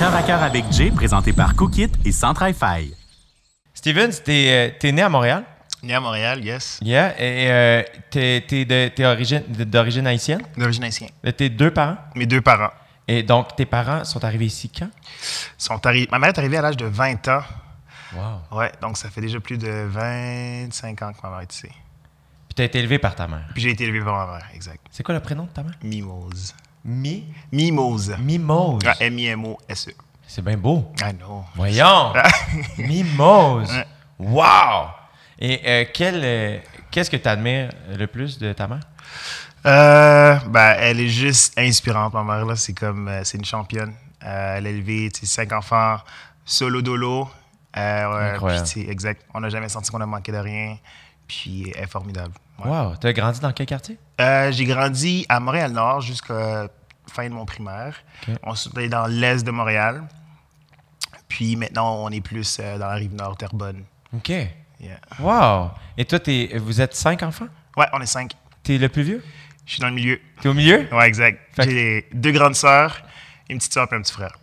Cœur à cœur avec Jay, présenté par Cookit et Centre Fi. Steven, t'es es né à Montréal? Né à Montréal, yes. Yeah. Et euh, t'es t'es de- t'es origine- d'origine haïtienne? D'origine haïtienne. Euh, Tes deux parents? Mes deux parents Et donc, tes parents sont arrivés ici quand? sont arrivés. Ma mère est arrivée à l'âge de 20 ans. Wow. Ouais, donc ça fait déjà plus de 25 ans que ma mère est ici. Puis t'as été élevé par ta mère? Puis j'ai été élevé par ma mère, exact. C'est quoi le prénom de ta mère? Mimose. Mi? Mimose. Mimose. Ah, M-I-M-O-S-E. C'est bien beau. Ah non. Voyons! Mimose! Ouais. Wow! Et euh, quel, euh, qu'est-ce que tu admires le plus de ta mère? Euh, ben, elle est juste inspirante, ma mère. là. C'est comme, euh, c'est une championne. Elle a élevé cinq enfants solo dolo. Incroyable. exact. On n'a jamais senti qu'on a manqué de rien. Puis elle est formidable. Ouais. Wow! Tu as grandi dans quel quartier? Euh, j'ai grandi à Montréal-Nord jusqu'à fin de mon primaire. On est dans l'est de Montréal. Puis maintenant, on est plus euh, dans la rive nord, Terrebonne. OK. Yeah. Wow! Et toi, t'es- vous êtes cinq enfants? Ouais, on est cinq. T'es le plus vieux? Je suis dans le milieu. T'es au milieu? Ouais, exact. Fait J'ai deux grandes sœurs, une petite sœur et un petit frère.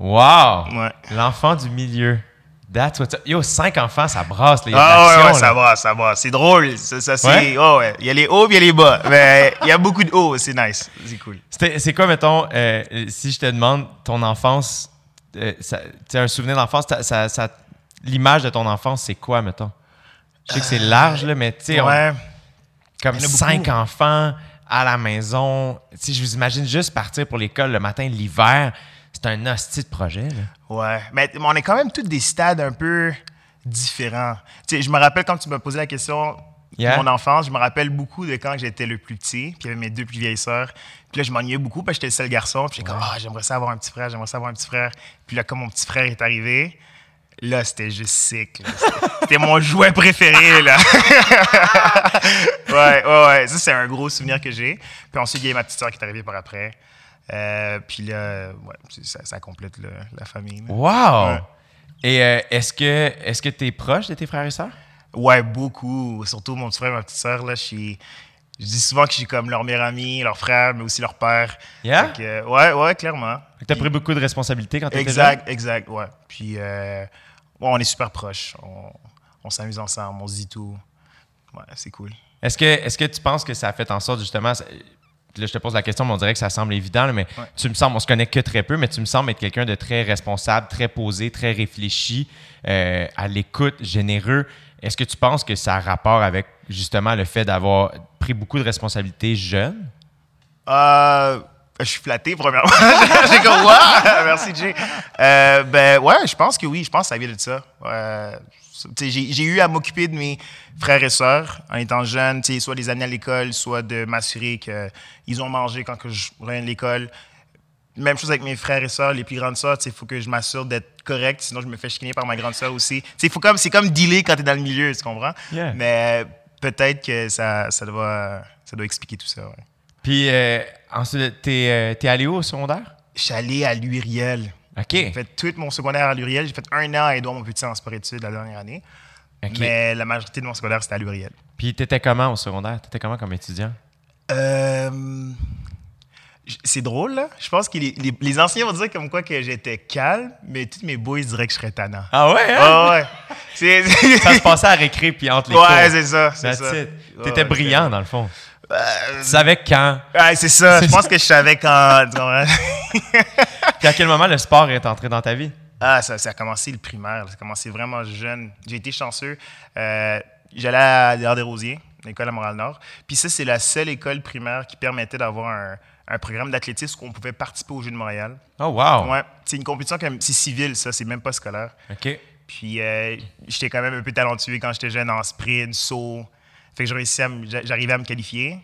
Wow! Ouais. L'enfant du milieu. That's what's up. Yo, cinq enfants, ça brasse. de Ah ouais, ouais, ça va, ça va. C'est drôle. Ça, ça, c'est, Ouais? oh, ouais. Il y a les hauts, il y a les bas. Mais il y a beaucoup de hauts. C'est nice. C'est cool. C'est quoi, mettons, euh, si je te demande ton enfance, euh, tu sais, un souvenir d'enfance, ça- ça- ça- l'image de ton enfance, c'est quoi, mettons? Je sais que c'est large, là, mais tu sais, Ouais. comme cinq enfants à la maison. Tu sais, je vous imagine juste partir pour l'école le matin, l'hiver. C'est un hostie de projet, là. Ouais, mais, on est quand même tous des stades un peu différents. Tu sais, je me rappelle quand tu m'as posé la question Yeah. de mon enfance, je me rappelle beaucoup de quand j'étais le plus petit, puis il y avait mes deux plus vieilles sœurs. Puis là, je m'ennuyais beaucoup parce que j'étais le seul garçon. Puis j'étais comme, ah, j'aimerais ça avoir un petit frère, j'aimerais ça avoir un petit frère. Puis là, comme mon petit frère est arrivé, là, c'était juste sick. C'était mon jouet préféré, là. ouais, ouais, ouais. Ça, c'est un gros souvenir que j'ai. Puis ensuite, il y a ma petite sœur qui est arrivée par après. Euh, puis là, ouais, ça, ça complète le- la famille. là. Wow! Ouais. Et euh, est-ce que est-ce que tu es proche de tes frères et sœurs? Ouais, beaucoup. Surtout mon petit frère et ma petite sœur. Là, je, suis- je dis souvent que je suis comme leur meilleur ami, leur frère, mais aussi leur père. Yeah? Que, ouais, ouais, clairement. Tu as pris beaucoup de responsabilités quand tu étais Exact, exact, ouais. Puis, euh, ouais, on est super proches. On, on s'amuse ensemble, on se dit tout. Ouais, c'est cool. Est-ce que, est que tu penses que ça a fait en sorte justement. Là, je te pose la question, mais on dirait que ça semble évident, là, mais Ouais. tu me sembles, on se connaît que très peu, mais tu me sembles être quelqu'un de très responsable, très posé, très réfléchi, euh, à l'écoute, généreux. Est-ce que tu penses que ça a rapport avec justement le fait d'avoir pris beaucoup de responsabilités jeune? Euh, je suis flatté, premièrement. J'ai comme, ouais, merci, Jay. Euh, ben, ouais, je pense que oui, je pense que ça vient de ça. J'ai eu à m'occuper de mes frères et sœurs en étant jeune, tu soit les amener à l'école, soit de m'assurer qu'ils ont mangé quand que je reviens de l'école. Même chose avec mes frères et sœurs, les plus grandes sœurs, il faut que je m'assure d'être correct, sinon je me fais chicaner par ma grande sœur aussi. Tu faut comme, c'est comme dealer quand tu es dans le milieu, tu comprends? Yeah. Mais peut-être que ça, ça, doit, ça doit expliquer tout ça. ouais. Puis euh, ensuite, t'es euh, t'es allé où au secondaire? Je suis allé à l'Uriel. OK. J'ai fait tout mon secondaire à l'Uriel. J'ai fait un an à Édouard, mon petit, en sport-études la dernière année. Mais la majorité de mon secondaire, c'était à l'Uriel. Puis t'étais comment au secondaire? T'étais comment comme étudiant? Euh, c'est drôle, là. Je pense que les, les- les anciens vont dire comme quoi que j'étais calme, mais tous mes boys diraient que je serais tannant. Ah ouais? hein? Ah ouais. Ça se passait à récré puis entre les cours. ouais, c'est ça. C'est ça. T'étais ouais, brillant, dans le fond. Euh, Tu savais quand? ouais, c'est ça. Je pense que je savais quand. Puis à quel moment le sport est entré dans ta vie? Ah, ça, ça a commencé le primaire. Ça a commencé vraiment jeune. J'ai été chanceux. Euh, J'allais à l'Art des Rosiers, l'école à Montréal-Nord. Puis ça, c'est la seule école primaire qui permettait d'avoir un, un programme d'athlétisme où on pouvait participer aux Jeux de Montréal. Oh, wow. Ouais, c'est une compétition c'est civil, ça, c'est même pas scolaire. OK. Puis euh, j'étais quand même un peu talentueux quand j'étais jeune en sprint, saut. Fait que j'arrivais à me qualifier.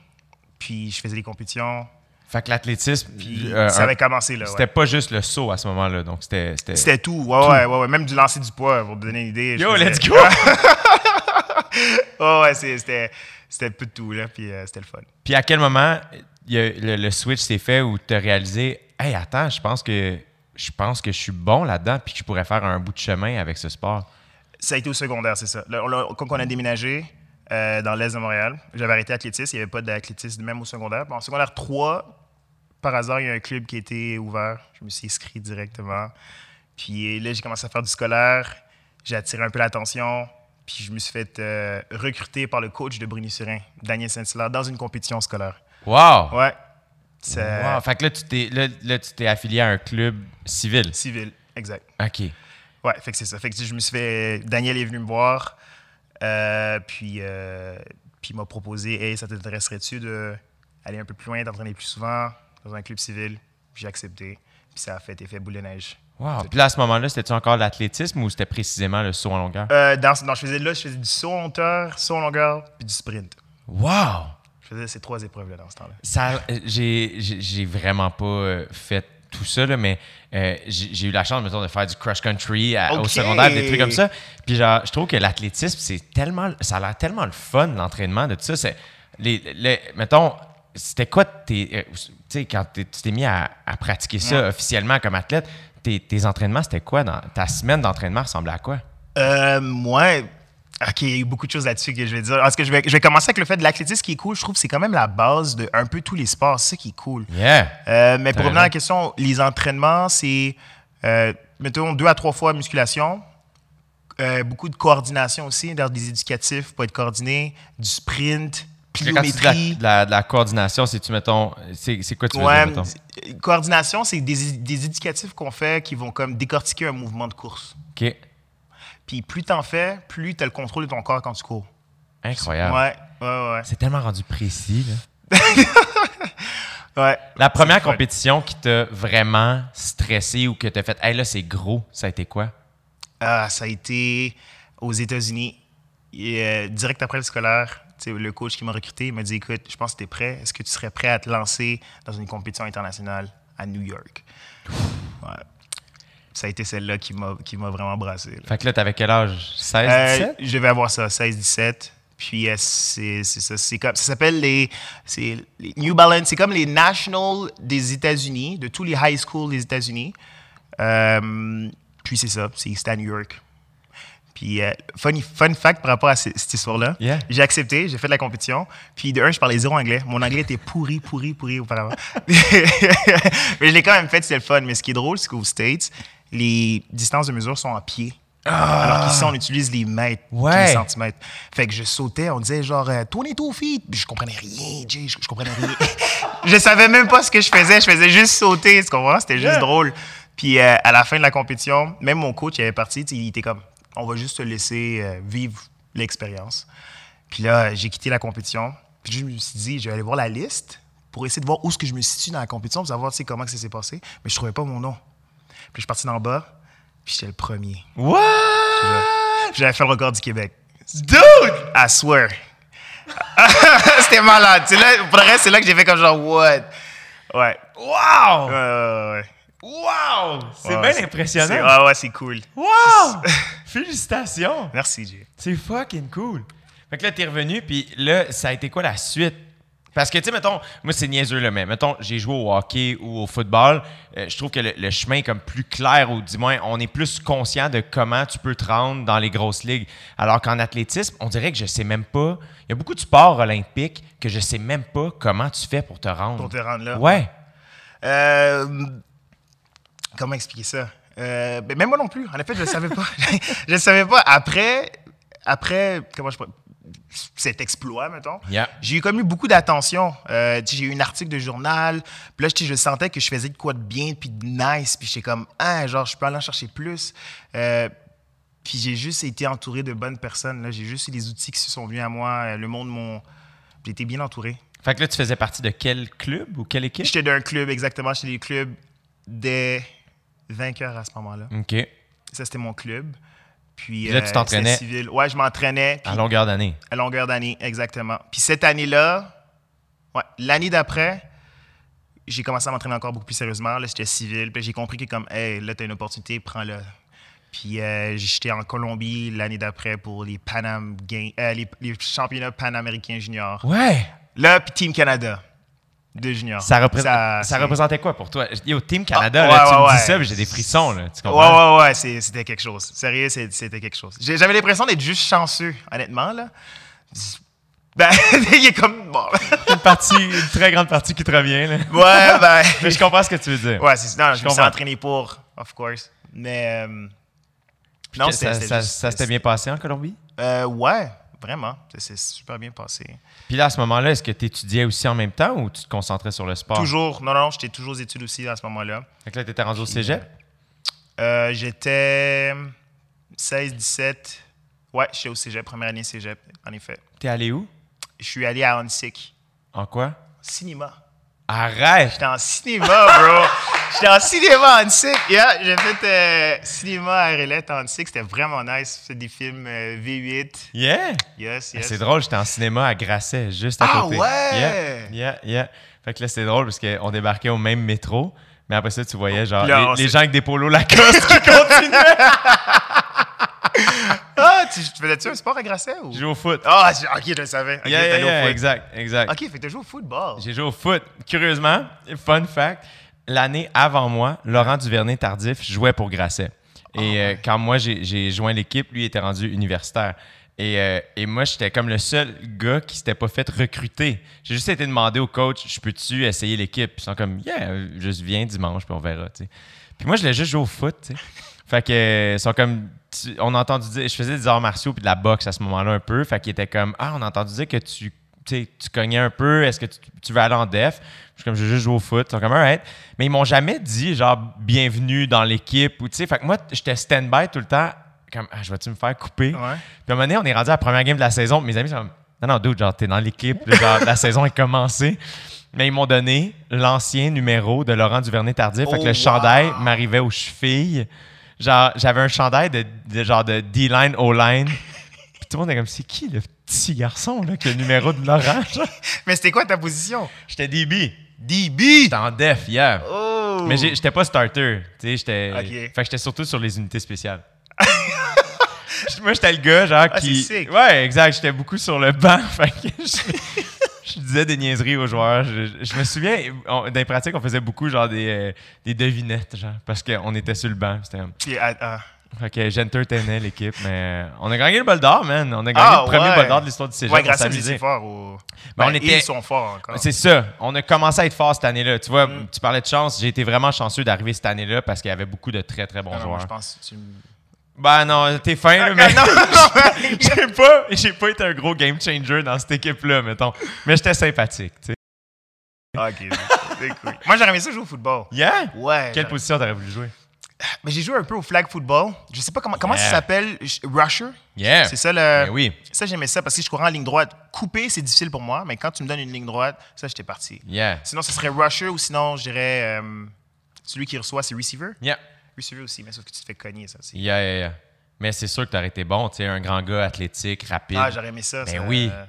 Puis je faisais des compétitions. Fait que l'athlétisme, euh, ça avait commencé là. c'était ouais. pas juste le saut à ce moment-là. Donc, c'était. c'était- C'était tout. Ouais, ouais, ouais, ouais. Même du lancer du poids, pour te donner une idée. Yo, faisais- let's go! Oh, ouais, c'était c'était un peu de tout, là, puis euh, c'était le fun. Puis à quel moment il y a- le, le switch s'est fait où tu as réalisé Hey, attends, je pense que je pense que je suis bon là-dedans puis que je pourrais faire un bout de chemin avec ce sport. Ça a été au secondaire, c'est ça. Là, on l'a- quand on a déménagé euh, dans l'est de Montréal, j'avais arrêté l'athlétisme, il n'y avait pas d'athlétisme même au secondaire. Puis en secondaire 3, par hasard, il y a un club qui était ouvert. Je me suis inscrit directement. Puis là, j'ai commencé à faire du scolaire. J'ai attiré un peu l'attention. Puis je me suis fait euh, recruter par le coach de Bruni-Surin, Daniel Saint-Hilaire, dans une compétition scolaire. Wow! Ouais. Wow. Fait que là, tu t'es, là, là, tu t'es affilié à un club civil. civil, exact. OK. Ouais, fait que c'est ça. Fait que je me suis fait. Daniel est venu me voir, euh, puis, euh, puis il m'a proposé Hey, ça t'intéresserait-tu d'aller un peu plus loin, d'entraîner plus souvent dans un club civil? J'ai accepté, puis ça a fait effet boule de neige. Wow. Puis là, à ce moment-là, c'était-tu encore l'athlétisme ou c'était précisément le saut en longueur? Euh, dans, dans- je faisais là, je faisais du saut en hauteur, saut en longueur, puis du sprint. Wow! Je faisais ces trois épreuves-là dans ce temps-là. Ça, euh, j'ai, vraiment pas euh, fait tout ça, là, mais euh, j'ai, eu la chance, mettons, de faire du cross-country à- au secondaire, des trucs comme ça. Puis genre, je trouve que l'athlétisme, c'est tellement, ça a l'air tellement le fun, l'entraînement de tout ça. C'est, les, les- mettons, c'était quoi tes, euh, tu sais, quand tu t'es mis à, à pratiquer ça Ouais. officiellement comme athlète, tes, tes entraînements, c'était quoi? Dans, ta semaine d'entraînement ressemblait à quoi? Euh, moi, OK, il y a eu beaucoup de choses là-dessus que je vais dire. Parce que je vais, je vais commencer avec le fait de l'athlétisme qui est cool. Je trouve que c'est quand même la base de un peu tous les sports. C'est ça qui est cool. Yeah! Euh, mais pour revenir à la question, les entraînements, c'est, euh, mettons, deux à trois fois musculation, euh, beaucoup de coordination aussi, dans des éducatifs pour être coordonné, du sprint, de la, pliométrie. de la- de la coordination, c'est tu mettons, c'est, quoi tu veux Ouais, dire, mettons? coordination, c'est des, des éducatifs qu'on fait qui vont comme décortiquer un mouvement de course. OK. Puis plus t'en fais, plus tu as le contrôle de ton corps quand tu cours. Incroyable. Ouais, ouais, ouais. C'est tellement rendu précis, là. ouais. La première compétition qui t'a vraiment stressé ou que t'as fait, hey là, c'est gros, ça a été quoi? Ah, ça a été aux États-Unis. Euh, direct après le scolaire, le coach qui m'a recruté m'a dit Écoute, je pense que tu es prêt. Est-ce que tu serais prêt à te lancer dans une compétition internationale à New York? Ouais. Ça a été celle-là qui m'a vraiment brassé. là. Fait que là, t'avais quel âge? 16, Euh, 17? je vais avoir ça, 16-17. Puis euh, c'est ça. C'est comme, ça s'appelle les, New Balance. C'est comme les National des États-Unis, de tous les high schools des États-Unis. Euh, puis c'est ça, c'est à New York. Puis euh, funny, fun fact par rapport à ce- cette histoire-là, Yeah. j'ai accepté, j'ai fait la compétition. Puis de un, je parlais zéro anglais. Mon anglais était pourri, pourri, pourri auparavant. mais je l'ai quand même fait, c'était le fun. Mais ce qui est drôle, c'est qu'aux States, les distances de mesure sont en pied. Alors qu'ici, on utilise les mètres, Ouais. les centimètres. Fait que je sautais, on disait genre euh, 22 feet. Je comprenais rien, Jay, je, je comprenais rien. je savais même pas ce que je faisais, je faisais juste sauter, tu comprends? C'était juste Yeah. drôle. Puis euh, à la fin de la compétition, même mon coach, il avait parti, il était comme, on va juste te laisser euh, vivre l'expérience. Puis là, j'ai quitté la compétition. Puis je me suis dit, je vais aller voir la liste pour essayer de voir où est-ce que je me situe dans la compétition, pour savoir comment que ça s'est passé. Mais je trouvais pas mon nom. Puis je suis parti d'en bas, puis j'étais le premier. What? J'avais fait le record du Québec. Dude! I swear. C'était malade. C'est là, pour le reste, c'est là que j'ai fait comme genre, what? Ouais. Wow! Ouais, ouais, ouais. Wow! C'est bien impressionnant. c'est- Ouais, ouais, c'est cool. Wow! Félicitations! Merci, Jay. C'est fucking cool. Fait que là, t'es revenu, puis là, ça a été quoi la suite? Parce que, tu sais, mettons, moi, c'est niaiseux, là, mais mettons, j'ai joué au hockey ou au football. euh, je trouve que le, le chemin est comme plus clair, ou du moins, on est plus conscient de comment tu peux te rendre dans les grosses ligues. Alors qu'en athlétisme, on dirait que je sais même pas. Il y a beaucoup de sports olympiques que je sais même pas comment tu fais pour te rendre. Pour te rendre là. Ouais. Euh, comment expliquer ça? Euh, ben, même moi non plus. En effet, je ne savais pas. je ne savais pas. Après, après comment je pourrais- cet exploit, mettons, Yeah. j'ai eu comme eu beaucoup d'attention. Euh, j'ai eu un article de journal. Puis là, je sentais que je faisais de quoi de bien, puis de nice. Puis j'étais comme, ah, genre, je peux aller en chercher plus. Euh, puis j'ai juste été entouré de bonnes personnes. J'ai juste eu les outils qui se sont venus à moi. Euh, Le monde m'ont... J'ai été bien entouré. Fait que là, tu faisais partie de quel club ou quelle équipe? J'étais d'un club, exactement. J'étais des clubs des vainqueurs à ce moment-là. OK. Ça, c'était mon club. Puis, là, tu euh, t'entraînais? c'était civil. Ouais, je m'entraînais. À longueur d'année. à longueur d'année, exactement. Puis cette année-là, ouais, l'année d'après, j'ai commencé à m'entraîner encore beaucoup plus sérieusement. Là, j'étais civil. Puis j'ai compris que, comme, hey, là, t'as une opportunité, prends-la. Puis euh, j'étais en Colombie l'année d'après pour les, Panam Games- euh, les, les championnats panaméricains juniors. Ouais. Là, puis Team Canada de juniors. Ça, repré- ça, c'est- représentait quoi pour toi? Yo, Team Canada, Ah, là, ouais, tu me dis ouais. ça, j'ai des frissons, là. Tu comprends? Ouais, ouais, ouais, c'était quelque chose. Sérieux, c'était quelque chose. J'avais l'impression d'être juste chanceux, honnêtement, là. Ben, il est comme. Bon. Une partie, une très grande partie qui te revient. Là. Ouais, ben. Mais je comprends ce que tu veux dire. Ouais, c'est non, je, me suis entraîné pour, of course. Mais. euh, non, que c'était- ça, ça s'était bien passé en Colombie? Euh, ouais, vraiment. Ça s'est super bien passé. Puis là, à ce moment-là, est-ce que tu étudiais aussi en même temps ou tu te concentrais sur le sport? Toujours. Non, non, j'étais toujours aux études aussi à ce moment-là. Fait que là, tu étais rendu au cégep? Euh, J'étais 16, 17. Ouais, j'étais au cégep, première année cégep, en effet. T'es allé où? Je suis allé à Hansik. En quoi? Cinéma. Arrête! J'étais en cinéma, bro. J'étais en cinéma Hansik. Yeah, j'ai fait euh, cinéma à RLette à Hansik. C'était vraiment nice. C'était des films euh, V8. Yeah! Yes, Ah, yes. C'est drôle, j'étais en cinéma à Grasset, juste à Ah côté. ouais! Yeah, yeah, yeah. Fait que là, c'est drôle parce qu'on débarquait au même métro, mais après ça, tu voyais genre Là, les, gens avec des polos Lacoste qui continuaient. Ah, tu, tu faisais-tu un sport à Grasset ou? Je joue au foot. Ah, ok, je le savais. Yeah, yeah, au foot. exact, exact. Ok, fait que t'as joué au football. J'ai joué au foot. Curieusement, fun fact, l'année avant moi, Laurent Duvernay-Tardif jouait pour Grasset. Et euh, quand moi, j'ai joint l'équipe, lui était rendu universitaire. Et, euh, et moi, j'étais comme le seul gars qui s'était pas fait recruter. J'ai juste été demandé au coach, je peux-tu essayer l'équipe? Ils sont comme, yeah, juste viens dimanche, puis on verra. Puis moi, je voulais juste jouer au foot. Fait que, euh, ils sont comme, tu- on a entendu dire, je faisais des arts martiaux puis de la boxe à ce moment-là un peu. Fait qu'ils étaient comme, ah, on a entendu dire que tu, tu cognais un peu, est-ce que tu, tu veux aller en def? Je suis comme, je veux juste jouer au foot. Ils sont comme, alright. Mais ils m'ont jamais dit, genre, bienvenue dans l'équipe ou, tu sais. Fait que moi, j'étais stand-by tout le temps, comme, ah, je vais-tu me faire couper? Ouais. Puis à un moment donné, on est rendu à la première game de la saison. Mes amis sont comme, non, non, dude, genre, t'es dans l'équipe, la saison est commencée. Mais ils m'ont donné l'ancien numéro de Laurent Duvernay-Tardif. fait que Oh, le wow. chandail m'arrivait aux chevilles. Genre, j'avais un chandail de, de genre de D-line, O-line. Puis tout le monde est comme, c'est qui le petit garçon, là, qui a le numéro de Laurent? Genre, Mais c'était quoi ta position? J'étais DB. DB! J'étais en def, yeah. Oh! Mais j'étais pas starter. Tu sais, j'étais. Ok. Fait que j'étais surtout sur les unités spéciales. Moi, j'étais le gars, genre, Ah, qui. c'est sick. Ouais, exact. J'étais beaucoup sur le banc. Fait que je, je disais des niaiseries aux joueurs. Je, je me souviens, on- dans les pratiques, on faisait beaucoup, genre, des, euh, des devinettes, genre, parce qu'on était sur le banc. C'était. Fait que j'entertainais l'équipe, mais on a gagné le bol d'or, man. On a gagné Ah, le premier ouais. bol d'or de l'histoire du cégep. Ouais, grâce à étiez fort. Au... Ben, on Ben, était- Ils sont forts encore. C'est ça. On a commencé à être fort cette année-là. Tu vois, Mm. tu parlais de chance. J'ai été vraiment chanceux d'arriver cette année-là parce qu'il y avait beaucoup de très, très bons Ah, non, joueurs. je pense que tu Ben non, t'es fin, là, Ah, mais non, non, j'ai pas, j'ai pas été un gros game changer dans cette équipe-là, mettons. Mais j'étais sympathique, tu sais. Ok, cool. Moi, j'aurais aimé ça jouer au football. Yeah? Ouais. Quelle position t'aurais voulu jouer? Mais j'ai joué un peu au flag football. Je sais pas comment, comment Yeah. ça s'appelle. Rusher? Yeah. C'est ça le. Ben oui. Ça, j'aimais ça parce que je courais en ligne droite. Couper, c'est difficile pour moi, mais quand tu me donnes une ligne droite, ça, j'étais parti. Yeah. Sinon, ce serait rusher ou sinon, je dirais. euh, celui qui reçoit, c'est receiver. Yeah. Receiver aussi, mais sauf que tu te fais cogner, ça. Yeah, yeah, yeah. Mais c'est sûr que t'aurais été bon, tu sais, un grand gars athlétique, rapide. Ah, j'aurais aimé ça. Ben ça, oui. euh,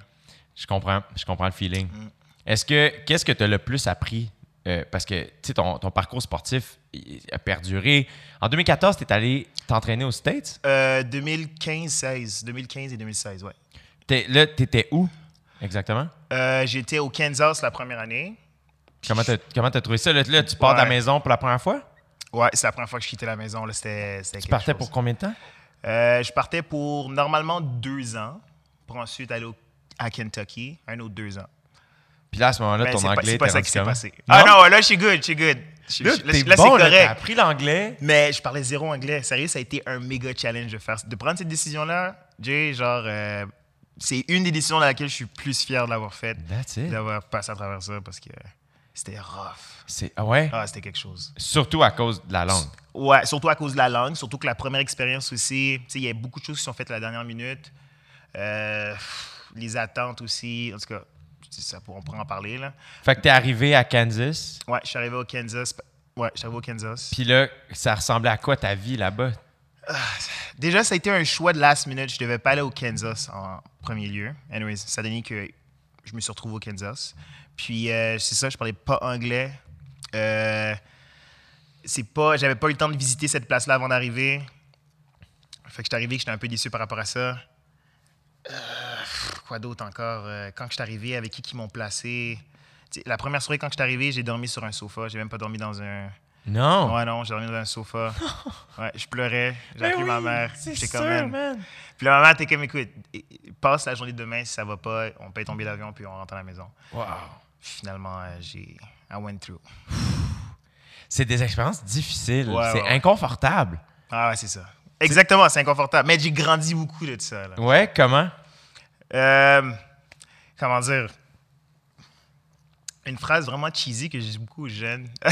Je comprends, je comprends le feeling. Mm. Est-ce que qu'est-ce que tu as le plus appris Euh, parce que tu ton, ton parcours sportif a perduré. En 2014, tu es allé t'entraîner aux States? euh, 2015-16. 2015 et 2016, ouais. T'es- là, tu étais où exactement? Euh, J'étais au Kansas la première année. Comment t'as comment t'as trouvé ça? Là, là, tu pars de la maison pour la première fois? Ouais, c'est la première fois que je quittais la maison. là, c'était Tu partais chose. pour combien de temps? Euh, je partais pour normalement deux ans, pour ensuite aller au- à Kentucky, un autre deux ans. Puis là à ce moment-là Mais ton anglais c'est pas ça qui s'est passé. Ah non, là, je suis good, je suis good. Là, là, bon, c'est correct. t'as appris l'anglais. Mais je parlais zéro anglais. Sérieux, ça a été un méga challenge de faire, de prendre cette décision-là. Jay, genre, euh, c'est une des décisions dans laquelle je suis plus fier de l'avoir faite, That's it. d'avoir passé à travers ça parce que c'était rough. C'est ah ouais? Ah, c'était quelque chose. Surtout à cause de la langue. Ouais, surtout à cause de la langue, surtout que la première expérience aussi, tu sais, il y a beaucoup de choses qui sont faites à la dernière minute. Euh, les attentes aussi, en tout cas, tu ça, on pourra en parler, là. Fait que t'es arrivé à Kansas. Ouais, je suis arrivé au Kansas. Ouais, je suis arrivé au Kansas. Puis là, ça ressemblait à quoi ta vie là-bas? Déjà, ça a été un choix de last minute. Je devais pas aller au Kansas en premier lieu. Anyways, ça a donné que je me suis retrouvé au Kansas. Puis, euh, c'est ça, je parlais pas anglais. Euh, c'est pas, j'avais pas eu le temps de visiter cette place-là avant d'arriver. Fait que j'étais arrivé, j'étais un peu déçu par rapport à ça. Euh, quoi d'autre encore? Euh, quand je suis arrivé, avec qui qui m'ont placé? La première soirée, quand je suis arrivé, j'ai dormi sur un sofa. J'ai même pas dormi dans un, Non? Ouais, non, j'ai dormi dans un sofa. Ouais, je pleurais. J'ai Ben appelé ma mère. c'est J'étais comme, man. Puis la maman était comme, écoute, passe la journée de demain, si ça va pas, on paye ton billet d'avion, puis on rentre à la maison. Wow. Finalement, euh, j'ai. I went through. C'est des expériences difficiles. Ouais, c'est ouais. inconfortable. Ah ouais, c'est ça. Exactement, c'est inconfortable. Mais j'ai grandi beaucoup de ça. Là. Ouais, comment? Euh, comment dire? Une phrase vraiment cheesy que j'ai beaucoup aux jeunes.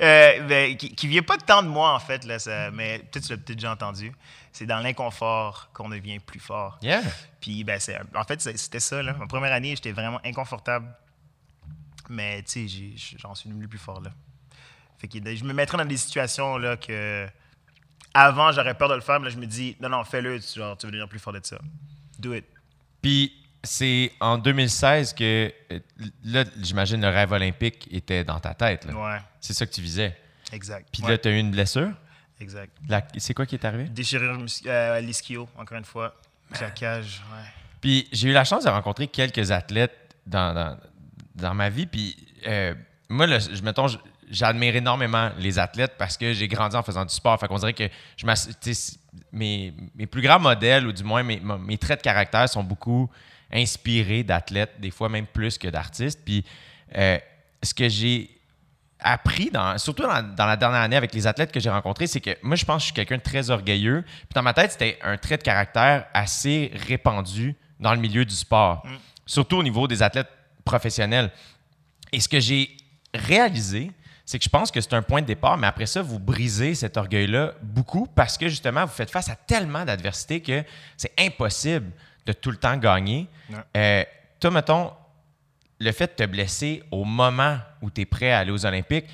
Euh, ben, qui, qui vient pas tant de moi, en fait, là, ça- mais peut-être tu l'as peut-être déjà entendu. C'est dans l'inconfort qu'on devient plus fort. Yeah. Puis, ben, c'est, en fait, c'était ça. Là. Ma première année, j'étais vraiment inconfortable. Mais, tu sais, j'en suis devenu plus fort, là. Fait que je me mettrais dans des situations, là, que... Avant, j'aurais peur de le faire, mais là, je me dis, non, non, fais-le, tu, genre, tu vas devenir plus fort de ça. Do it. Puis c'est en 2016 que, euh, là, j'imagine le rêve olympique était dans ta tête. là. Ouais, C'est ça que tu visais. exact. Puis Ouais, là, tu as eu une blessure? exact. La- C'est quoi qui est arrivé? Déchirure euh, à l'ischio, encore une fois. Claquage, ouais. Puis j'ai eu la chance de rencontrer quelques athlètes dans, dans, dans ma vie. Puis euh, moi, là, je, mettons, j'admire énormément les athlètes parce que j'ai grandi en faisant du sport. Fait qu'on dirait que je mes, mes plus grands modèles, ou du moins mes, mes traits de caractère, sont beaucoup inspirés d'athlètes, des fois même plus que d'artistes. Puis euh, ce que j'ai appris, dans, surtout dans, dans la dernière année avec les athlètes que j'ai rencontrés, c'est que moi, je pense que je suis quelqu'un de très orgueilleux. Puis dans ma tête, c'était un trait de caractère assez répandu dans le milieu du sport, surtout au niveau des athlètes professionnels. Et ce que j'ai réalisé, c'est que je pense que c'est un point de départ, mais après ça, vous brisez cet orgueil-là beaucoup parce que justement, vous faites face à tellement d'adversité que c'est impossible de tout le temps gagner. Euh, toi, mettons, le fait de te blesser au moment où tu es prêt à aller aux Olympiques,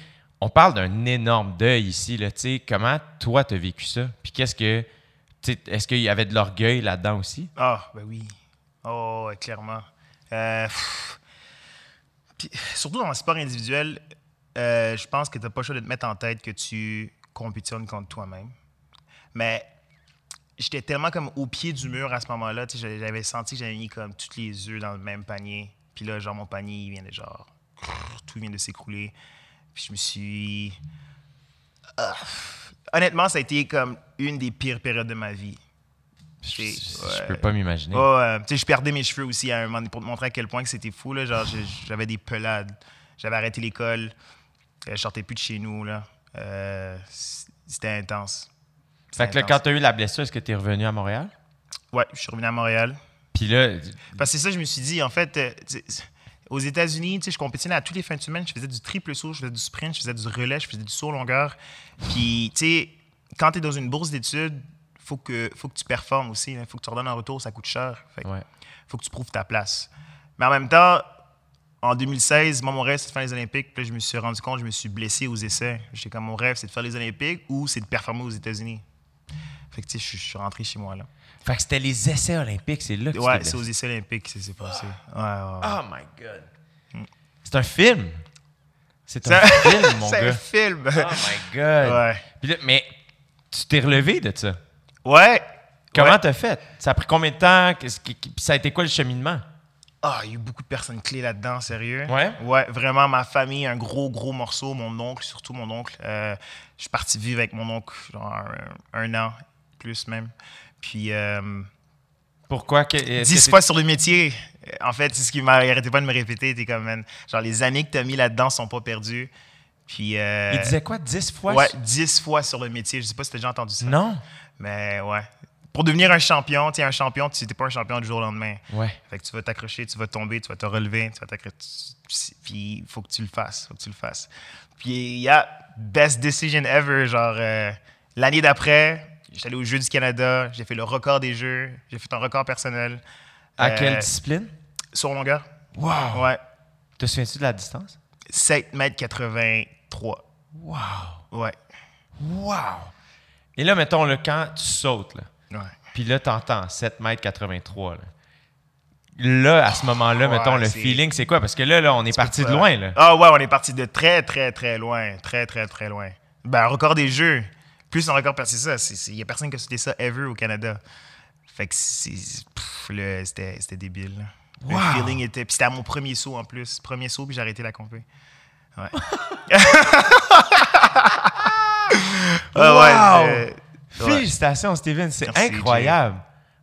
on parle d'un énorme deuil ici. Là, comment toi, tu as vécu ça? Puis qu'est-ce que. Est-ce qu'il y avait de l'orgueil là-dedans aussi? Ah, ben oui. Oh, clairement. Euh. Puis, surtout dans le sport individuel, euh, je pense que tu n'as pas le choix de te mettre en tête que tu compétitionnes contre toi-même. Mais j'étais tellement comme au pied du mur à ce moment-là. tu sais, J'avais senti que j'avais mis comme tous les œufs dans le même panier. Puis là, genre, mon panier, il vient de genre. Tout vient de s'écrouler. Puis je me suis. Ah. Honnêtement, ça a été comme une des pires périodes de ma vie. Je, ouais. peux pas m'imaginer. Je perdais mes cheveux aussi à un moment donné pour te montrer à quel point que c'était fou. Là. Genre, j'avais des pelades. J'avais arrêté l'école. Euh, je sortais plus de chez nous. Là. Euh, c'était intense. Fait que là, quand tu as eu la blessure, est-ce que tu es revenu à Montréal? Ouais, je suis revenu à Montréal. Puis là, Parce que c'est ça, je me suis dit, en fait, euh, aux États-Unis, tu sais, je compétitionnais à tous les fins de semaine. Je faisais du triple saut, je faisais du sprint, je faisais du relais, je faisais du saut longueur. Puis, tu sais, quand tu es dans une bourse d'études, faut que, faut que tu performes aussi. Il faut que tu redonnes un retour, ça coûte cher. Fait ouais. faut que tu prouves ta place. Mais en même temps, en 2016, moi, mon rêve, c'est de faire les Olympiques. Puis là, je me suis rendu compte, je me suis blessé aux essais. J'étais comme, mon rêve, c'est de faire les Olympiques ou c'est de performer aux États-Unis. Fait que, tu sais, je suis- je suis rentré chez moi, là. Fait que c'était les essais olympiques, c'est là que Ouais, c'est aux essais olympiques que ça s'est passé. Ouais, ouais, ouais. Oh my God. C'est un film. C'est un film, mon c'est un gars. film. Oh my God. Ouais. Puis là, mais tu t'es relevé de ça? Ouais. Comment Ouais. t'as fait? Ça a pris combien de temps? Ça a été quoi le cheminement? Ah, il y a eu beaucoup de personnes clés là-dedans, sérieux. Ouais? Ouais, vraiment, ma famille, un gros, gros morceau. Mon oncle, surtout mon oncle. Euh, je suis parti vivre avec mon oncle, genre un, un an, plus même. Puis, euh, Pourquoi? Que, dix fois sur le métier. En fait, c'est ce qui m'a il arrêtait pas de me répéter. T'es comme, man, genre, les années que t'as mis là-dedans sont pas perdues. Puis, euh, Il disait quoi? 10 fois? Ouais, dix fois sur le métier. Je sais pas si t'as déjà entendu ça. Non? Mais ouais. Pour devenir un champion, tu un champion, tu n'es pas un champion du jour au lendemain. Ouais. Fait que tu vas t'accrocher, tu vas tomber, tu vas te relever, tu vas Puis il faut que tu le fasses, faut que tu le fasses. Puis il y a best decision ever, genre euh, l'année d'après, j'étais allé aux Jeux du Canada, j'ai fait le record des Jeux, j'ai fait un record personnel. À Euh, quelle discipline? Sur longueur. Wow! Ouais. Te souviens-tu de la distance? 7 mètres 83. Wow! Ouais. Wow! Et là, mettons, là, quand tu sautes, là. Puis là, t'entends 7 mètres 83, là. Là, à ce moment-là, Ouais, mettons, le feeling, c'est quoi? Parce que là, là on est parti de loin, là. Ah ouais, on est parti de très, très, très loin. Très, très, très loin. Ben, record des jeux. Plus un record, c'est ça. Il n'y a personne qui a sauté ça ever au Canada. Fait que c'était débile. là. Wow. Le feeling était. Puis c'était à mon premier saut en plus. Premier saut, puis j'ai arrêté la compé. Ouais. Ah Wow! ouais, c'est- ouais. Félicitations, Steven. C'est Merci, incroyable.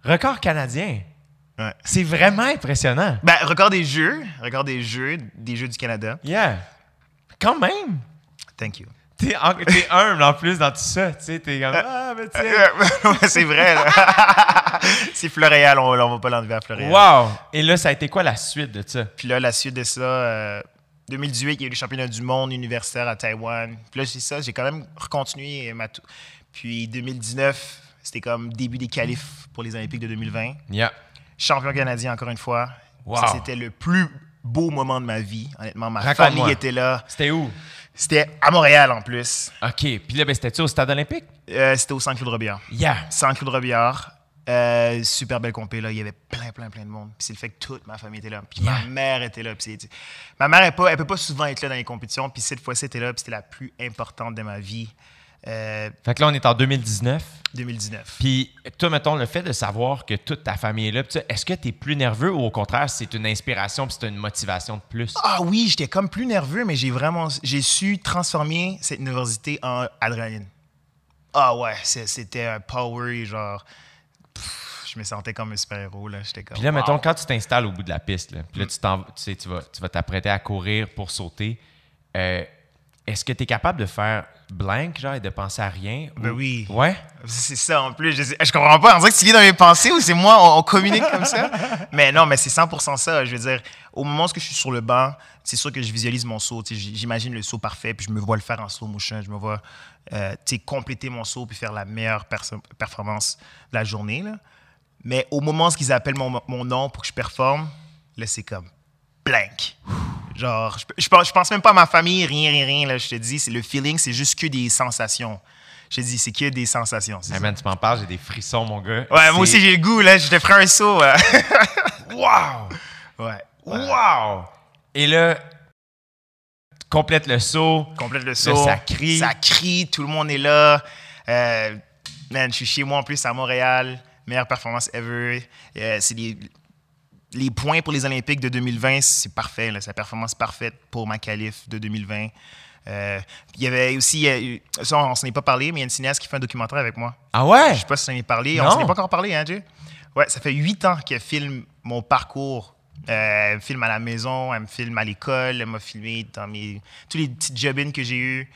Record canadien. Ouais. C'est vraiment impressionnant. Ben, record des jeux. Record des jeux, des jeux du Canada. Yeah. Quand même. Thank you. T'es en- t'es humble en plus dans tout ça. Tu sais, t'es comme. Ah, mais. Ouais, c'est vrai. là. c'est Floréal, on, on va pas l'enlever à Floréal. Wow! Et là, ça a été quoi la suite de ça? Puis là, la suite de ça, euh, 2018, il y a eu le championnat du monde universitaire à Taïwan. Puis là, c'est ça, j'ai quand même recontinué ma tou- Puis 2019, c'était comme début des qualifs pour les Olympiques de 2020. Yeah. Champion canadien encore une fois. Wow. Ça, c'était le plus beau moment de ma vie. Honnêtement, ma famille était là. C'était où? C'était à Montréal en plus. OK. Puis là, ben, c'était-tu au stade olympique? Euh, c'était au Saint-Claude Robillard. Yeah. Saint-Claude Robillard. Euh, super belle compé là, il y avait plein plein plein de monde. Puis c'est le fait que toute ma famille était là. Puis ma mère était là. Puis ma mère elle, pas, elle peut pas souvent être là dans les compétitions. Puis cette fois-ci elle était là. Puis c'était la plus importante de ma vie. Euh, Fait que là, on est en 2019. 2019. Puis toi, mettons, le fait de savoir que toute ta famille est là, est-ce que tu es plus nerveux ou au contraire, c'est une inspiration puis c'est une motivation de plus? Ah oui, j'étais comme plus nerveux, mais j'ai vraiment j'ai su transformer cette nervosité en adrénaline. Ah ouais, c'était un power genre. pff, je me sentais comme un super-héros là. J'étais comme. Puis là, mettons, quand tu t'installes au bout de la piste, là, puis là, tu, t'en- tu sais, tu vas tu vas t'apprêter à courir pour sauter, euh, est-ce que tu es capable de faire blank, genre, et de penser à rien? Ben Ou- oui. Ouais? C'est ça, en plus. Je, je comprends pas. On dirait que tu lis dans mes pensées ou c'est moi, on, on communique comme ça? Mais non, mais c'est 100% ça. Je veux dire, au moment où je suis sur le banc, c'est sûr que je visualise mon saut. J'imagine le saut parfait, puis je me vois le faire en slow motion. Je me vois euh, compléter mon saut puis faire la meilleure performance de la journée. Là. Mais au moment où ils appellent mon, mon nom pour que je performe, là, c'est comme blank. Genre, je, je, pense, je pense même pas à ma famille, rien, rien, rien. Là, je te dis, c'est le feeling, c'est juste que des sensations. Je te dis, c'est que des sensations. Hey man, tu m'en parles, j'ai des frissons, mon gars. Ouais, moi aussi, j'ai le goût, là. Je te ferai un saut. Wow! ouais. Wow! Et là, tu complètes le saut. Complète le saut. ça crie. Ça crie, tout le monde est là. Euh, man, je suis chez moi en plus à Montréal. Meilleure performance ever. Euh, c'est les, les points pour les Olympiques de 2020, c'est parfait. là. C'est la performance parfaite pour ma qualif de 2020. Euh, il y avait aussi, euh, ça on s'en est pas parlé, mais il y a une cinéaste qui fait un documentaire avec moi. Ah ouais? Je sais pas si on en est parlé. Non. On s'en est pas encore parlé, hein, Jay? Ouais, ça fait huit ans qu'elle filme mon parcours. Euh, elle me filme à la maison, elle me filme à l'école, elle m'a filmé dans mes, tous les petits job que j'ai eus.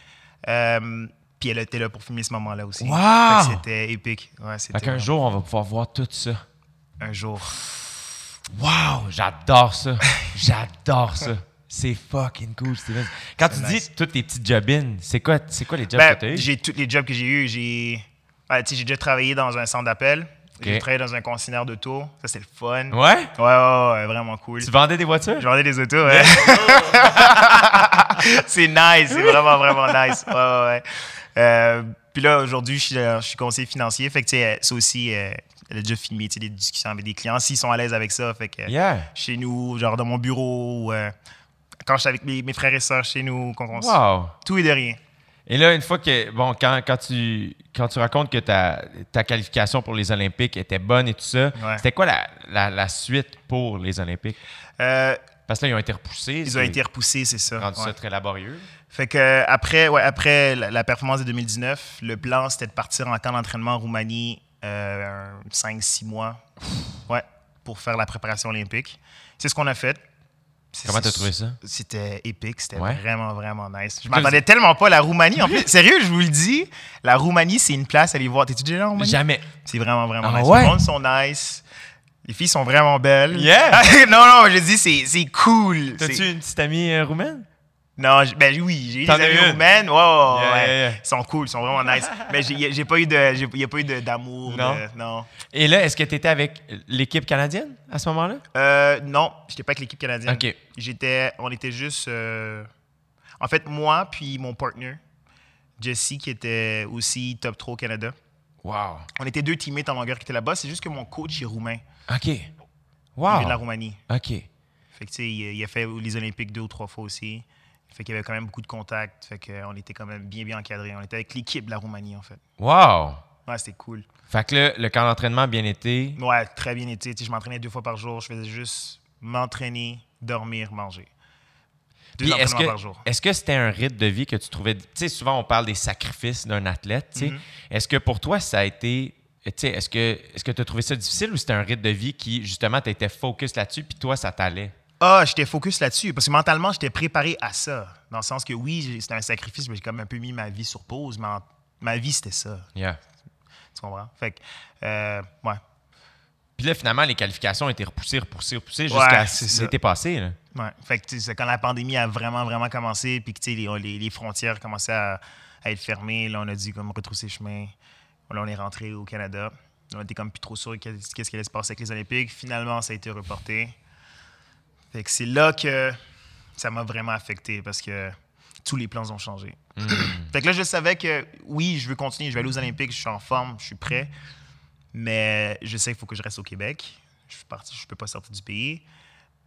Euh, puis elle était là pour filmer ce moment-là aussi. Wow! C'était épique. Ouais, Fait qu'un jour, on va pouvoir voir tout ça. Un jour. Wow! J'adore ça. J'adore ça. C'est fucking cool, Steven. Quand tu C'est nice. dis tous tes petits job-ins, c'est quoi, c'est quoi les jobs Ben, que tu as eu? j'ai tous les jobs que j'ai eus. J'ai j'ai déjà travaillé dans un centre d'appel. J'ai travaillé dans un concessionnaire d'auto. Ça, c'est le fun. Ouais, Ouais? ouais, ouais, vraiment cool. Tu vendais des voitures? Je vendais des autos, ouais. c'est nice, c'est vraiment, vraiment nice. Ouais, ouais, ouais. Euh, puis là, aujourd'hui, je suis, je suis conseiller financier. Fait que, tu sais, euh, aussi, euh, elle a déjà filmé, des discussions avec des clients. S'ils sont à l'aise avec ça, fait que Yeah. chez nous, genre dans mon bureau, ou, euh, quand je suis avec mes, mes frères et sœurs chez nous, qu'on qu'on- Wow! tout et de rien. Et là, une fois que, bon, quand, quand, tu, quand tu racontes que ta, ta qualification pour les Olympiques était bonne et tout ça, Ouais. c'était quoi la, la, la suite pour les Olympiques? Euh, Parce que là, ils ont été repoussés. ils ont été repoussés, c'est ça. rendu ouais. ça très laborieux. Fait que euh, après, ouais, après la, la performance de 2019, le plan c'était de partir en camp d'entraînement en Roumanie euh, 5-6 mois ouais, pour faire la préparation olympique. C'est ce qu'on a fait. Comment t'as trouvé ça? C'était épique, c'était Ouais. vraiment, vraiment nice. Je m'attendais tellement pas à la Roumanie. En plus, sérieux, je vous le dis, la Roumanie, c'est une place à aller voir. T'es-tu déjà en Roumanie? Jamais. C'est vraiment, vraiment Ah nice. ouais? Les monde sont nice. Les filles sont vraiment belles. Yeah! non, non, je dis, c'est cool. T'as-tu une petite amie euh, roumaine? Non, ben oui, j'ai eu des amis roumaines. Ouais, ouais, ouais, Yeah, ouais. yeah, yeah. Ils sont cool, ils sont vraiment nice. Mais j'ai pas eu de, a pas eu de- d'amour. Non? de- non. Et là, est-ce que tu étais avec l'équipe canadienne à ce moment-là? Euh, non, j'étais pas avec l'équipe canadienne. OK. J'étais, on était juste, euh, en fait, moi puis mon partner, Jesse, qui était aussi top 3 au Canada. Wow. On était deux teammates en longueur qui étaient là-bas. C'est juste que mon coach est roumain. OK. Il Wow. vient de la Roumanie. OK. Fait que, tu sais, il, il a fait les Olympiques deux ou trois fois aussi. Fait qu'il y avait quand même beaucoup de contacts. Fait qu'on était quand même bien, bien encadrés. On était avec l'équipe de la Roumanie, en fait. Wow. Ouais, c'était cool. Fait que là, le camp d'entraînement a bien été? Ouais, très bien été. Je m'entraînais deux fois par jour. Je faisais juste m'entraîner, dormir, manger. Deux est-ce que par jour. est-ce que c'était un rythme de vie que tu trouvais. Tu sais, souvent on parle des sacrifices d'un athlète. Mhm. Est-ce que pour toi ça a été. Tu sais, est-ce que est-ce que tu as trouvé ça difficile ou c'était un rythme de vie qui justement tu étais focus là-dessus puis toi ça t'allait? Ah, j'étais focus là-dessus parce que mentalement, j'étais préparé à ça. Dans le sens que oui, c'était un sacrifice, mais j'ai comme un peu mis ma vie sur pause. Mais en- ma vie, c'était ça. Yeah. Tu comprends? Fait que, euh, ouais. Puis là, finalement, les qualifications ont été repoussées, repoussées, repoussées Ouais, jusqu'à ça. l'été passé. là. Ouais. Fait que, quand la pandémie a vraiment, vraiment commencé, puis que, tu sais, les, les- les frontières commençaient à, à être fermées, là, on a dû comme retrousser chemin. Là, on est rentré au Canada. On était comme plus trop sûr qu'est- qu'est-ce qui allait se passer avec les Olympiques. Finalement, ça a été reporté. Fait que c'est là que ça m'a vraiment affecté parce que tous les plans ont changé. fait que là, je savais que oui, je veux continuer, je vais aller aux Olympiques, je suis en forme, je suis prêt. Mais je sais qu'il faut que je reste au Québec. Je suis parti, je peux pas sortir du pays.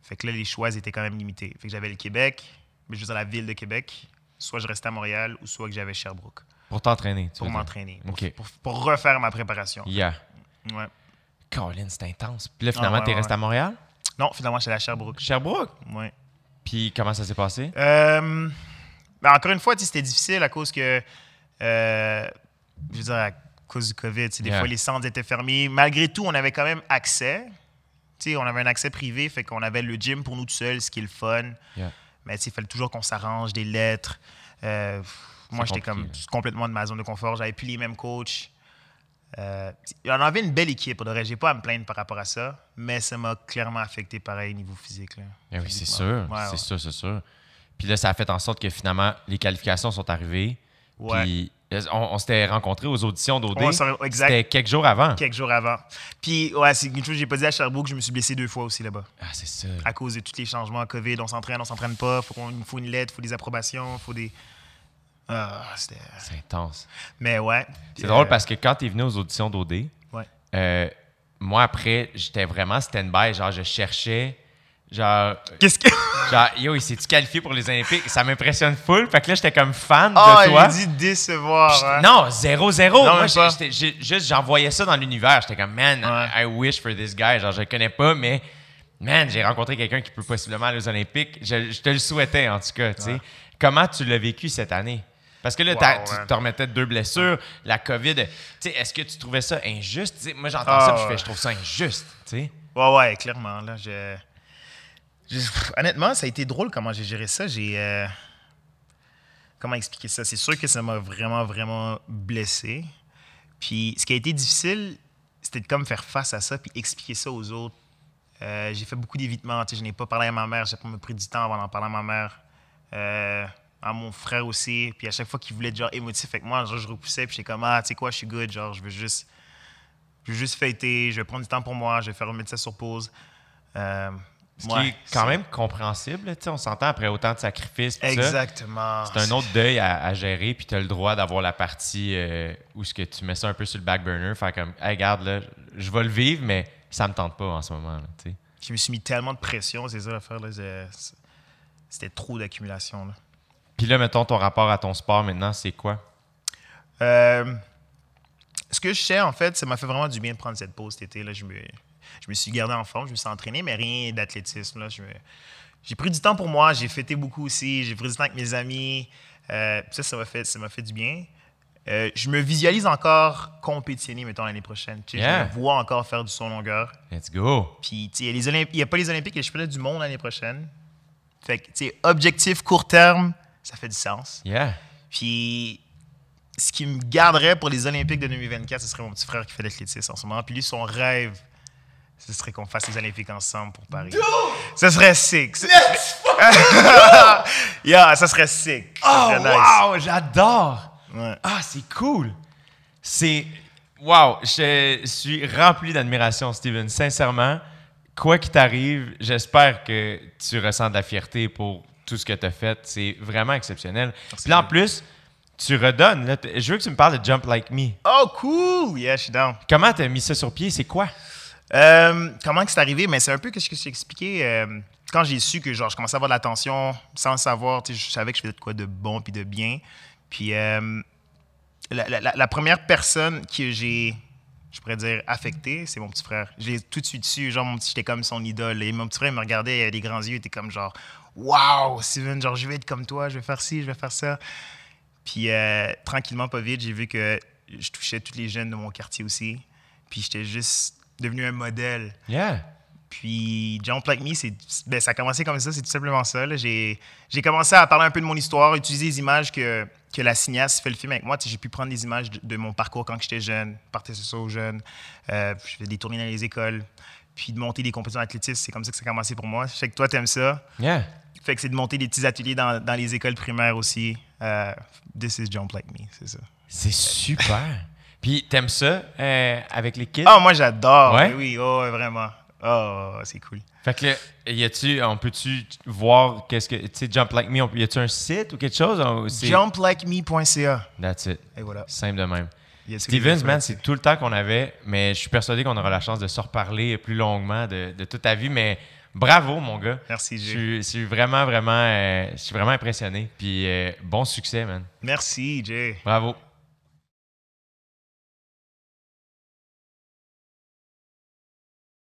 Fait que là, les choix étaient quand même limités. Fait que j'avais le Québec, mais juste à la ville de Québec. Soit je restais à Montréal ou soit que j'avais Sherbrooke Pour t'entraîner. pour m'entraîner, pour, pour- pour refaire ma préparation. Yeah. Ouais. Colin, c'est intense. Puis là, finalement, Ah, ouais, t'es ouais, resté ouais. à Montréal? Non, finalement, j'étais à Sherbrooke. Sherbrooke? Ouais. Puis comment ça s'est passé? Euh, ben, encore une fois, c'était difficile à cause que, euh, je veux dire, à cause du COVID, des Yeah. fois, les centres étaient fermés. Malgré tout, on avait quand même accès. Tu sais, on avait un accès privé, fait qu'on avait le gym pour nous tout seuls, ce qui est le fun. Yeah. Mais il fallait toujours qu'on s'arrange, des lettres. Euh, moi, j'étais comme compliqué, complètement de ma zone de confort. J'avais plus les mêmes coachs. Euh, on avait une belle équipe, vrai. J'ai pas à me plaindre par rapport à ça, mais ça m'a clairement affecté pareil niveau physique. Là. Eh oui, c'est sûr. Ouais, c'est ouais. sûr, c'est sûr. Puis là, ça a fait en sorte que finalement, les qualifications sont arrivées. Ouais. Puis euh, on, on s'était rencontrés aux auditions d'OD. C'était quelques jours avant. quelques jours avant. Puis, ouais, c'est une chose que j'ai pas dit à Sherbrooke, je me suis blessé deux fois aussi là-bas. Ah, c'est ça. À cause de tous les changements COVID, on s'entraîne, on s'entraîne pas, faut qu'on- il faut une lettre, il faut des approbations, il faut des. Ah, c'était. C'est intense. Mais ouais. C'est drôle parce que quand tu es venu aux auditions d'OD, Ouais. euh, moi, après, j'étais vraiment stand-by. Genre, je cherchais. Genre, Qu'est-ce que. genre yo, il s'est-tu qualifié pour les Olympiques? Ça m'impressionne full. Fait que là, j'étais comme fan Ah, de toi. dit décevoir. Hein. Non, zéro, zéro. Non, Moi, juste, j'envoyais ça dans l'univers. J'étais comme, man, Ouais. I wish for this guy. Genre, je le connais pas, mais, man, j'ai rencontré quelqu'un qui peut possiblement aller aux Olympiques. Je, je te le souhaitais, en tout cas. Comment tu l'as vécu cette année? Parce que là, Wow, tu te remettais de deux blessures, la COVID. Tu sais, est-ce que tu trouvais ça injuste? Moi, j'entends Ah, ça, puis je fais, je trouve ça injuste, tu sais. Ouais, ouais, clairement. Là, je... je- Honnêtement, ça a été drôle comment j'ai géré ça. J'ai. euh, Comment expliquer ça? C'est sûr que ça m'a vraiment, vraiment blessé. Puis ce qui a été difficile, c'était de comme faire face à ça puis expliquer ça aux autres. Euh, j'ai fait beaucoup d'évitements. tu sais, Je n'ai pas parlé à ma mère. J'ai pas pris du temps avant d'en parler à ma mère. Euh, à mon frère aussi. Puis à chaque fois qu'il voulait être genre émotif avec moi, genre, je repoussais. Puis j'étais comme, ah, tu sais quoi, je suis good. Genre, je veux juste je veux juste fêter, je vais prendre du temps pour moi, je vais faire remettre ça sur pause. Euh, Ce ouais, qui est quand même compréhensible. On s'entend après autant de sacrifices. Exactement. C'est un autre deuil à, à gérer, puis tu as le droit d'avoir la partie euh, où ce que tu mets ça un peu sur le back burner, faire comme, hey, regarde, là, je vais le vivre, mais ça me tente pas en ce moment. Là. Je me suis mis tellement de pression, c'est ça l'affaire. là, C'était trop d'accumulation. Puis là, mettons, ton rapport à ton sport maintenant, c'est quoi? Euh, ce que je sais, en fait, ça m'a fait vraiment du bien de prendre cette pause cet été. Là. Je, me, je me suis gardé en forme, je me suis entraîné, mais rien d'athlétisme. là. Je me- J'ai pris du temps pour moi, j'ai fêté beaucoup aussi, j'ai pris du temps avec mes amis. Euh, ça, ça m'a fait, ça m'a fait du bien. Euh, je me visualise encore compétitionner, mettons, l'année prochaine. Yeah. Je me vois encore faire du son longueur. Let's go! Puis, il a n'y a pas les Olympiques et les championnats du monde l'année prochaine. Fait que, tu sais, objectif court terme, ça fait du sens. Yeah! Puis, ce qui me garderait pour les Olympiques de 2024, ce serait mon petit frère qui fait l'athlétisme en ce moment. Puis lui, son rêve, ce serait qu'on fasse les Olympiques ensemble pour Paris. Ce serait sick. yeah, ça serait sick. Ça Oh, serait nice. wow! J'adore! Ouais. Ah, c'est cool! C'est. Wow! Je suis rempli d'admiration, Steven. Sincèrement, quoi qu'il t'arrive, j'espère que tu ressens de la fierté pour tout ce que tu as fait. C'est vraiment exceptionnel. Puis là, en plus, tu redonnes. là. Je veux que tu me parles de Jump Like Me. Oh, cool! Yeah, je suis down. Comment tu as mis ça sur pied? C'est quoi? Euh, comment que c'est arrivé? Mais c'est un peu ce que je t'ai expliqué. euh, quand j'ai su que genre, je commençais à avoir de l'attention sans le savoir, je savais que je faisais de quoi de bon puis de bien. Puis euh, la, la- la- la première personne que j'ai, je pourrais dire, affectée, c'est mon petit frère. Je l'ai tout de suite su. Genre, mon petit, j'étais comme son idole. Et mon petit frère il me regardait, il avait des grands yeux, il était comme genre, Waouh, Steven, genre, je vais être comme toi, je vais faire ci, je vais faire ça. Puis, euh, tranquillement, pas vite, j'ai vu que je touchais tous les jeunes de mon quartier aussi. Puis, j'étais juste devenu un modèle. Yeah. Puis Jump Like Me, c'est, ben, ça a commencé comme ça, c'est tout simplement ça. J'ai, commencé à parler un peu de mon histoire, utiliser les images que, que la cinéaste fait le film avec moi. J'ai pu prendre des images de, de mon parcours quand j'étais jeune, partir sur ça aux jeunes. Euh, je fais des tournées dans les écoles, puis de monter des compétitions d'athlétisme. C'est comme ça que ça a commencé pour moi. Je sais que toi, t'aimes ça. Yeah. Fait que c'est de monter des petits ateliers dans, dans les écoles primaires aussi. Euh, this is Jump Like Me, c'est ça. C'est super. Puis, t'aimes ça euh, avec les kids? Ah, moi, j'adore. Ouais? Oui, oh, vraiment. Oh, c'est cool. Fait que, y a-tu, on peut-tu voir qu'est-ce que, tu sais, Jump Like Me, on- y a-tu un site ou quelque chose? Jumplikeme.ca. That's it. Et voilà. Simple de même. Stevens, man, c'est tout le temps qu'on avait, mais je suis persuadé qu'on aura la chance de se reparler plus longuement de, de toute ta vie. Mais bravo, mon gars. Merci, Je Jay. suis, je suis vraiment, vraiment, euh, je suis vraiment impressionné. Puis euh, bon succès, man. Merci, Jay. Bravo.